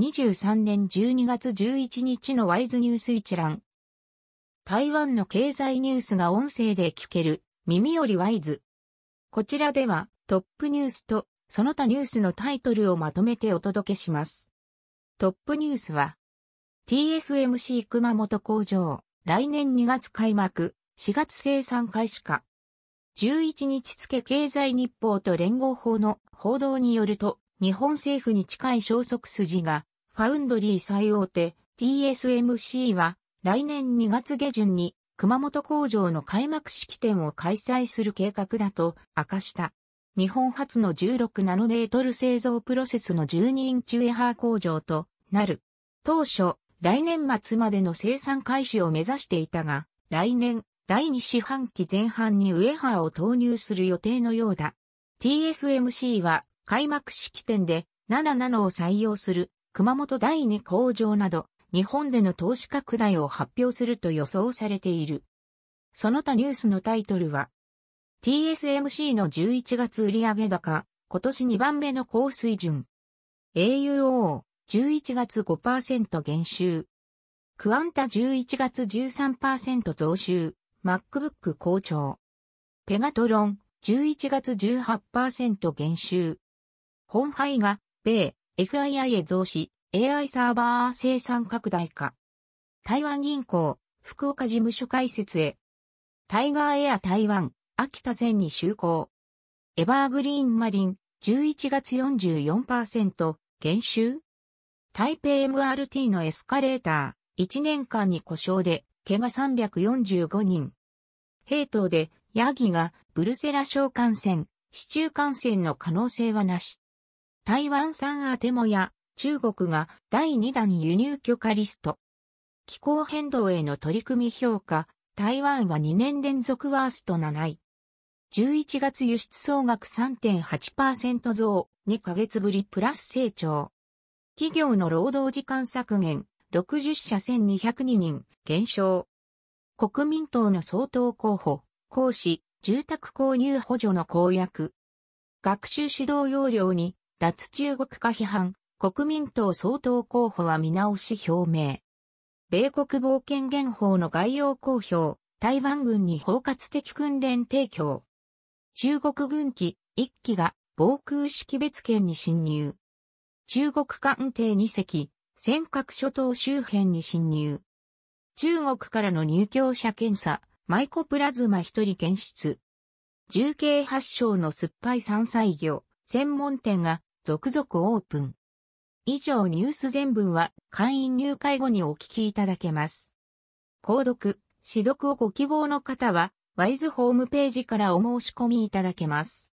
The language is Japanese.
2023年12月11日のワイズニュース一覧。台湾の経済ニュースが音声で聞ける耳よりワイズ。こちらではトップニュースとその他ニュースのタイトルをまとめてお届けします。トップニュースは TSMC 熊本工場来年2月開幕4月生産開始か。11日付経済日報と連合法の報道によると日本政府に近い消息筋がファウンドリー最大手 TSMC は来年2月下旬に熊本工場の開幕式典を開催する計画だと明かした。日本初の16ナノメートル製造プロセスの12インチウェハー工場となる。当初、来年末までの生産開始を目指していたが、来年第2四半期前半にウェハーを投入する予定のようだ。TSMC は開幕式典で7ナノを採用する熊本第2工場など日本での投資拡大を発表すると予想されている。その他ニュースのタイトルは、TSMC の11月売上高、今年2番目の高水準。AUO、11月5%減収。クアンタ11月13%増収。MacBook 好調。ペガトロン、11月18%減収。本廃が、米、FII 増資、AI サーバー生産拡大化。台湾銀行、福岡事務所開設へ。タイガーエア台湾、秋田線に就航。エバーグリーンマリン、11月44%減収台北 MRT のエスカレーター、1年間に故障で、怪我345人。平等で、ヤギがブルセラ症感染、市中感染の可能性はなし。台湾産アテモや中国が第2弾輸入許可リスト。気候変動への取り組み評価、台湾は2年連続ワースト7位。11月輸出総額3.8%増、2ヶ月ぶりプラス成長。企業の労働時間削減、60社1202人、減少。国民党の総統候補、講師、住宅購入補助の公約。学習指導要領に、脱中国化批判、国民党総統候補は見直し表明。米国防権限法の概要公表、台湾軍に包括的訓練提供。中国軍機1機が防空識別圏に侵入。中国艦艇2隻、尖閣諸島周辺に侵入。中国からの入居者検査、マイコプラズマ1人検出。重慶発祥の酸っぱい山菜魚、専門店が続々オープン。以上ニュース全文は会員入会後にお聞きいただけます。購読、指読をご希望の方は、ワイズホームページからお申し込みいただけます。